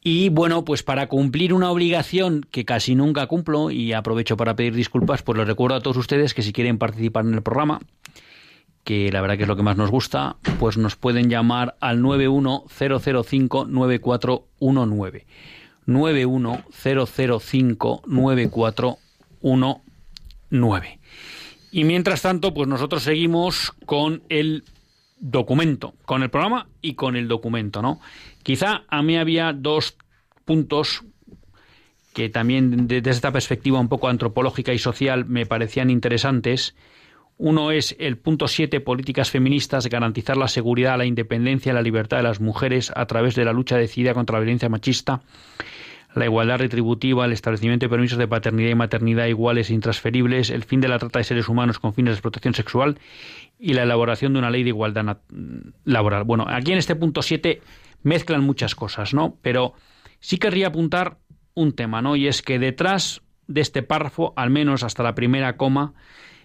Y bueno, pues para cumplir una obligación que casi nunca cumplo, y aprovecho para pedir disculpas, pues les recuerdo a todos ustedes que si quieren participar en el programa, que la verdad que es lo que más nos gusta, pues nos pueden llamar al 910059419. 910059419. Y mientras tanto, pues nosotros seguimos con el documento, con el programa y con el documento, ¿no? Quizá a mí había dos puntos que también desde esta perspectiva un poco antropológica y social me parecían interesantes. Uno es el punto 7, políticas feministas, garantizar la seguridad, la independencia y la libertad de las mujeres a través de la lucha decidida contra la violencia machista, la igualdad retributiva, el establecimiento de permisos de paternidad y maternidad iguales e intransferibles, el fin de la trata de seres humanos con fines de explotación sexual y la elaboración de una ley de igualdad laboral. Bueno, aquí en este punto 7 mezclan muchas cosas, ¿no? Pero sí querría apuntar un tema, ¿no? Y es que detrás de este párrafo, al menos hasta la primera coma,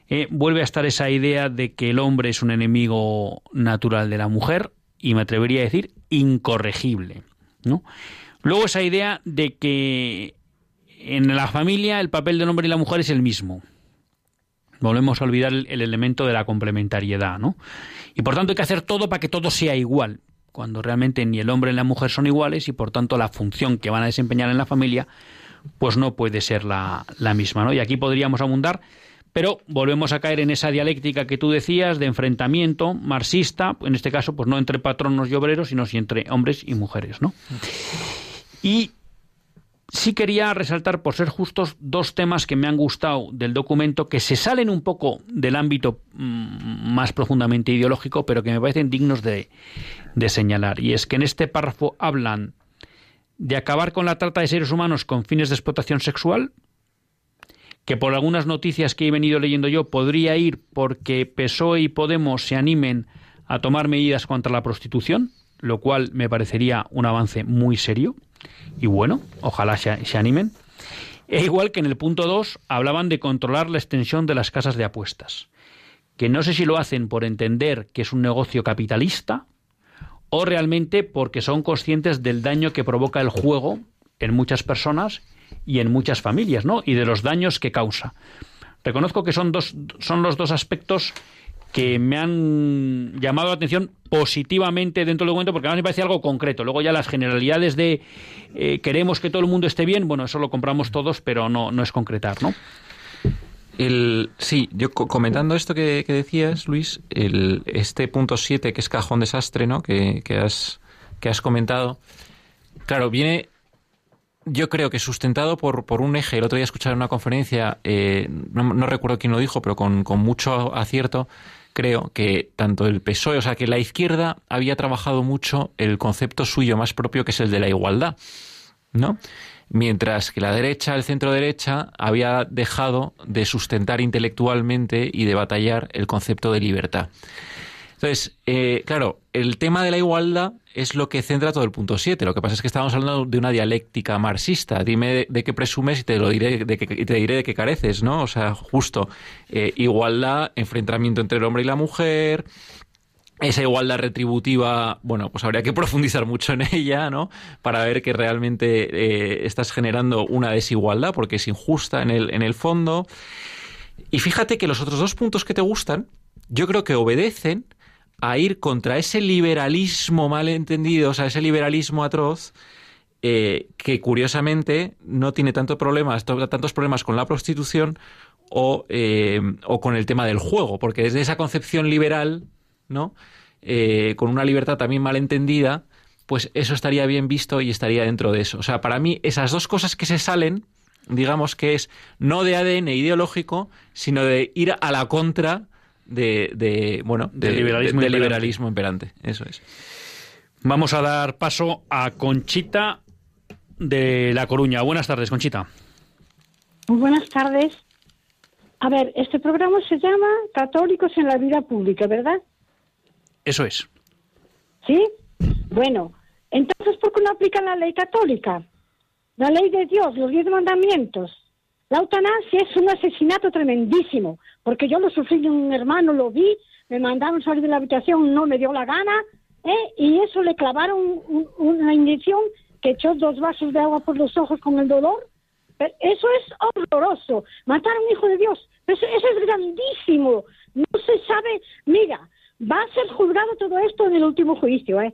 eh, vuelve a estar esa idea de que el hombre es un enemigo natural de la mujer y me atrevería a decir incorregible. ¿no? Luego esa idea de que en la familia el papel del hombre y la mujer es el mismo. Volvemos a olvidar el, el elemento de la complementariedad, ¿no? Y por tanto hay que hacer todo para que todo sea igual, cuando realmente ni el hombre ni la mujer son iguales y por tanto la función que van a desempeñar en la familia pues no puede ser la, la misma, ¿no? Y aquí podríamos abundar pero volvemos a caer en esa dialéctica que tú decías de enfrentamiento marxista, en este caso, pues no entre patronos y obreros, sino entre hombres y mujeres, ¿no? Y sí quería resaltar, por ser justos, dos temas que me han gustado del documento, que se salen un poco del ámbito mm, más profundamente ideológico, pero que me parecen dignos de, de señalar. Y es que en este párrafo hablan de acabar con la trata de seres humanos con fines de explotación sexual, que por algunas noticias que he venido leyendo yo podría ir porque PSOE y Podemos se animen a tomar medidas contra la prostitución, lo cual me parecería un avance muy serio. Y bueno, ojalá se, se animen. E igual que en el punto 2 hablaban de controlar la extensión de las casas de apuestas, que no sé si lo hacen por entender que es un negocio capitalista o realmente porque son conscientes del daño que provoca el juego en muchas personas y en muchas familias, ¿no? Y de los daños que causa. Reconozco que son, dos, son los dos aspectos que me han llamado la atención positivamente dentro del documento porque además me parece algo concreto. Luego ya las generalidades de eh, queremos que todo el mundo esté bien, bueno, eso lo compramos todos, pero no, no es concretar, ¿no? Sí, yo comentando esto que, que decías, Luis, el, este punto 7, que es cajón desastre, ¿no? Que, que, has, que has comentado, claro, viene yo creo que sustentado por, por un eje, el otro día escuché en una conferencia, eh, no, no, recuerdo quién lo dijo, pero con, con, mucho acierto, creo que tanto el PSOE, o sea, que la izquierda había trabajado mucho el concepto suyo más propio, que es el de la igualdad, ¿no? Mientras que la derecha, el centro derecha, había dejado de sustentar intelectualmente y de batallar el concepto de libertad. Entonces, eh, claro, el tema de la igualdad es lo que centra todo el punto 7. Lo que pasa es que estamos hablando de una dialéctica marxista. Dime de, de qué presumes y te lo diré de que, te diré de qué careces, ¿no? O sea, justo eh, igualdad, enfrentamiento entre el hombre y la mujer, esa igualdad retributiva, bueno, pues habría que <laughs> profundizar mucho en ella, ¿no? Para ver que realmente eh, estás generando una desigualdad porque es injusta en el, en el fondo. Y fíjate que los otros dos puntos que te gustan, yo creo que obedecen a ir contra ese liberalismo mal entendido, o sea, ese liberalismo atroz, eh, que curiosamente no tiene tanto problemas, tantos problemas con la prostitución o, eh, o, con el tema del juego, porque desde esa concepción liberal, ¿no? Eh, con una libertad también mal entendida, pues eso estaría bien visto y estaría dentro de eso. O sea, para mí esas dos cosas que se salen, digamos que es no de ADN ideológico, sino de ir a la contra de, de bueno, de, del liberalismo, de, imperante. liberalismo imperante. Eso es. Vamos a dar paso a Conchita de La Coruña. Buenas tardes, Conchita. Muy buenas tardes. A ver, este programa se llama Católicos en la Vida Pública, ¿verdad? Eso es. ¿Sí? Bueno, entonces, ¿por qué no aplican la ley católica? La ley de Dios, los diez mandamientos. La eutanasia es un asesinato tremendísimo, porque yo lo sufrí de un hermano, lo vi, me mandaron salir de la habitación, no me dio la gana, ¿eh? y eso le clavaron un, una inyección que echó dos vasos de agua por los ojos con el dolor. Pero eso es horroroso. Matar a un hijo de Dios, eso, eso es grandísimo. No se sabe, mira, va a ser juzgado todo esto en el último juicio, ¿eh?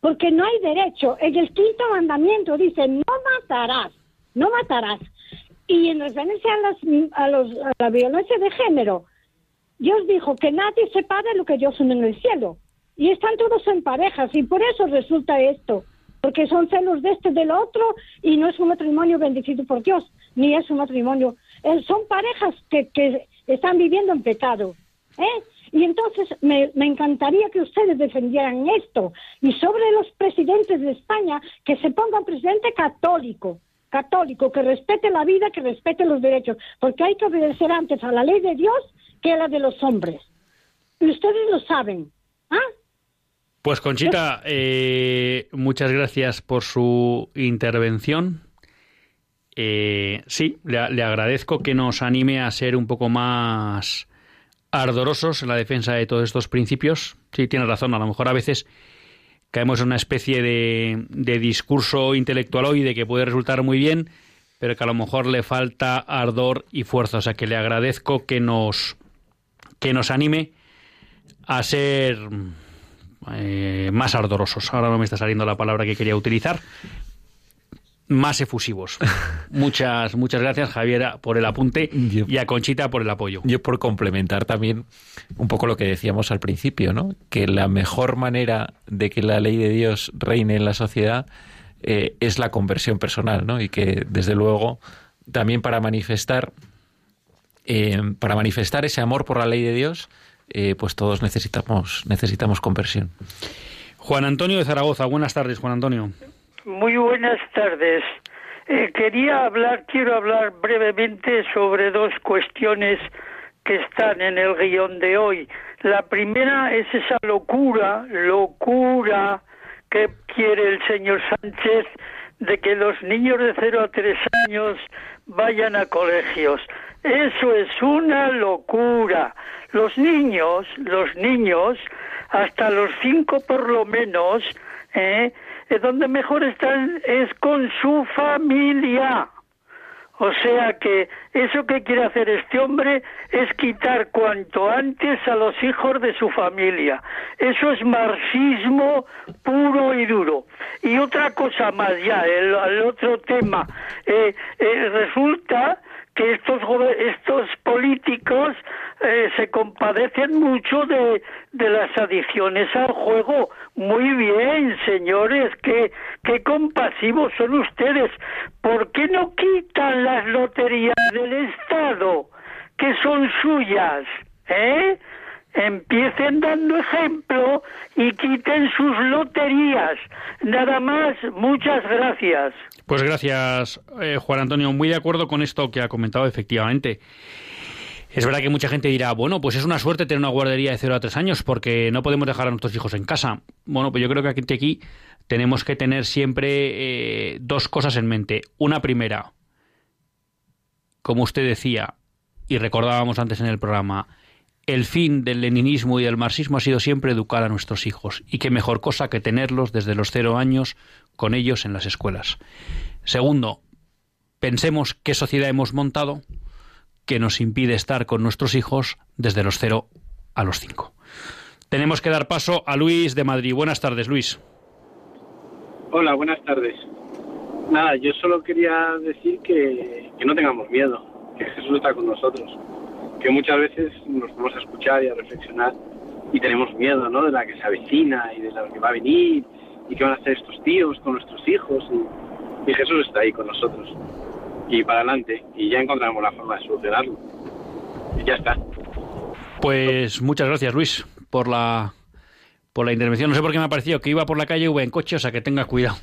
Porque no hay derecho. En el quinto mandamiento dice, no matarás, no matarás. Y en referencia a, a, los, a la violencia de género, Dios dijo que nadie separe lo que Dios une en el cielo. Y están todos en parejas, y por eso resulta esto, porque son celos de este del otro, y no es un matrimonio bendecido por Dios, ni es un matrimonio. Eh, son parejas que, que están viviendo en pecado. ¿eh? Y entonces me, me, encantaría que ustedes defendieran esto. Y sobre los presidentes de España, que se ponga un presidente católico, católico, que respete la vida, que respete los derechos, porque hay que obedecer antes a la ley de Dios que a la de los hombres. Y ustedes lo saben. ¿Ah? Pues Conchita, eh, muchas gracias por su intervención. Eh, sí, le, le, agradezco que nos anime a ser un poco más ardorosos en la defensa de todos estos principios. Sí, tiene razón, a lo mejor a veces caemos en una especie de, de discurso intelectual hoy de que puede resultar muy bien, pero que a lo mejor le falta ardor y fuerza. O sea que le agradezco que nos, que nos anime a ser eh, más ardorosos. Ahora no me está saliendo la palabra que quería utilizar. Más efusivos. <laughs> muchas, muchas gracias, Javier, por el apunte Yo- y a Conchita por el apoyo. Yo por complementar también un poco lo que decíamos al principio, ¿no? Que la mejor manera de que la ley de Dios reine en la sociedad eh, es la conversión personal, ¿no? Y que desde luego también para manifestar eh, para manifestar ese amor por la ley de Dios, eh, pues todos necesitamos necesitamos conversión. Juan Antonio de Zaragoza, buenas tardes, Juan Antonio. Muy buenas tardes. Eh, quería hablar, quiero hablar brevemente sobre dos cuestiones que están en el guion de hoy. La primera es esa locura, locura que quiere el señor Sánchez de que los niños de 0 a 3 años vayan a colegios. Eso es una locura. Los niños, los niños, hasta los cinco por lo menos, ¿eh? Eh, donde mejor están es con su familia. O sea que eso que quiere hacer este hombre es quitar cuanto antes a los hijos de su familia. Eso es marxismo puro y duro. Y otra cosa más ya, el, el otro tema. Eh, eh, resulta que estos estos políticos eh, se compadecen mucho de, de las adicciones al juego. Muy bien, señores, qué, qué compasivos son ustedes. ¿Por qué no quitan las loterías del Estado, que son suyas? ¿Eh? Empiecen dando ejemplo y quiten sus loterías. Nada más, muchas gracias. Pues gracias, eh, Juan Antonio. Muy de acuerdo con esto que ha comentado, efectivamente. Es verdad que mucha gente dirá, bueno, pues es una suerte tener una guardería de 0 a 3 años porque no podemos dejar a nuestros hijos en casa. Bueno, pues yo creo que aquí, aquí tenemos que tener siempre eh, dos cosas en mente. Una primera, como usted decía, y recordábamos antes en el programa, el fin del leninismo y del marxismo ha sido siempre educar a nuestros hijos. Y qué mejor cosa que tenerlos desde los cero años con ellos en las escuelas. Segundo, pensemos qué sociedad hemos montado que nos impide estar con nuestros hijos desde los cero a los cinco. Tenemos que dar paso a Luis de Madrid. Buenas tardes, Luis. Hola, buenas tardes. Nada, yo solo quería decir que, no tengamos miedo, que Jesús está con nosotros, que muchas veces nos vamos a escuchar y a reflexionar y tenemos miedo, ¿no? De la que se avecina y de la que va a venir y qué van a hacer estos tíos con nuestros hijos y, y Jesús está ahí con nosotros y para adelante y ya encontraremos la forma de solucionarlo y ya está. Pues muchas gracias, Luis, por la por la intervención. No sé por qué me ha parecido que iba por la calle, iba en coche, o sea que tenga cuidado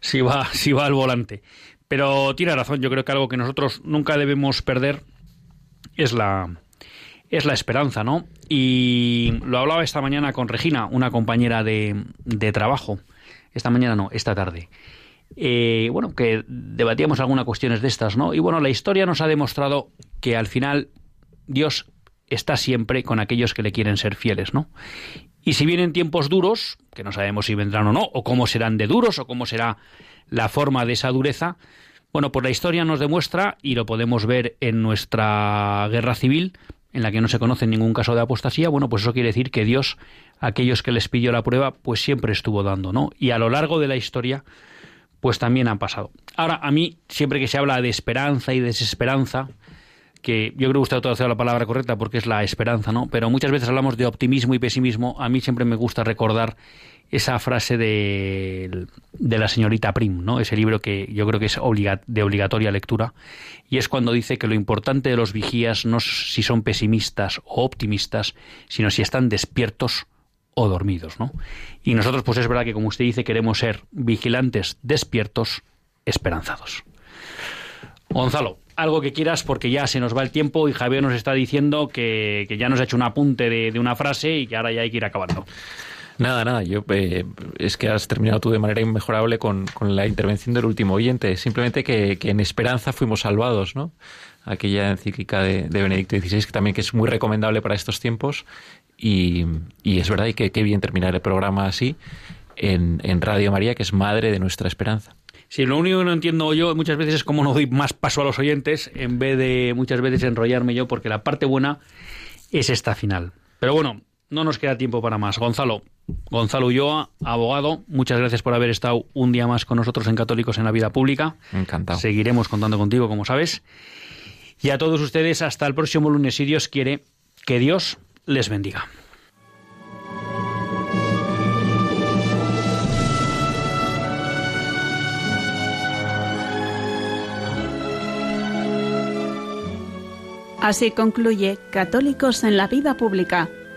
si va, si va al volante. Pero tiene razón, yo creo que algo que nosotros nunca debemos perder es la, es la esperanza, ¿no? Y lo hablaba esta mañana con Regina, una compañera de, de trabajo. Esta mañana no, esta tarde. Eh, bueno, que debatíamos algunas cuestiones de estas, ¿no? Y bueno, la historia nos ha demostrado que al final Dios está siempre con aquellos que le quieren ser fieles, ¿no? Y si vienen tiempos duros, que no sabemos si vendrán o no, o cómo serán de duros, o cómo será la forma de esa dureza, bueno, pues la historia nos demuestra, y lo podemos ver en nuestra guerra civil, en la que no se conoce ningún caso de apostasía, bueno, pues eso quiere decir que Dios, a aquellos que les pilló la prueba, pues siempre estuvo dando, ¿no? Y a lo largo de la historia, pues también han pasado. Ahora, a mí, siempre que se habla de esperanza y desesperanza, que yo creo que usted ha utilizado la palabra correcta porque es la esperanza, ¿no? Pero muchas veces hablamos de optimismo y pesimismo. A mí siempre me gusta recordar esa frase de, de la señorita Prim, ¿no? Ese libro que yo creo que es obliga, de obligatoria lectura. Y es cuando dice que lo importante de los vigías no es si son pesimistas o optimistas, sino si están despiertos o dormidos, ¿no? Y nosotros, pues es verdad que como usted dice, queremos ser vigilantes, despiertos, esperanzados. Gonzalo, algo que quieras porque ya se nos va el tiempo y Javier nos está diciendo que, que ya nos ha hecho un apunte de, de, una frase y que ahora ya hay que ir acabando. Nada, nada, yo eh, es que has terminado tú de manera inmejorable con, con la intervención del último oyente. Simplemente que, que, en esperanza fuimos salvados, ¿no? Aquella encíclica de, de, Benedicto XVI, que también que es muy recomendable para estos tiempos. Y, y es verdad, y que bien terminar el programa así. en, en Radio María, que es madre de nuestra esperanza. Sí, lo único que no entiendo yo muchas veces es cómo no doy más paso a los oyentes en vez de muchas veces enrollarme yo, porque la parte buena es esta final. Pero bueno, no nos queda tiempo para más. Gonzalo, Gonzalo Ulloa, abogado, muchas gracias por haber estado un día más con nosotros en Católicos en la Vida Pública. Encantado. Seguiremos contando contigo, como sabes. Y a todos ustedes, hasta el próximo lunes, si Dios quiere, que Dios les bendiga. Así concluye Católicos en la Vida Pública,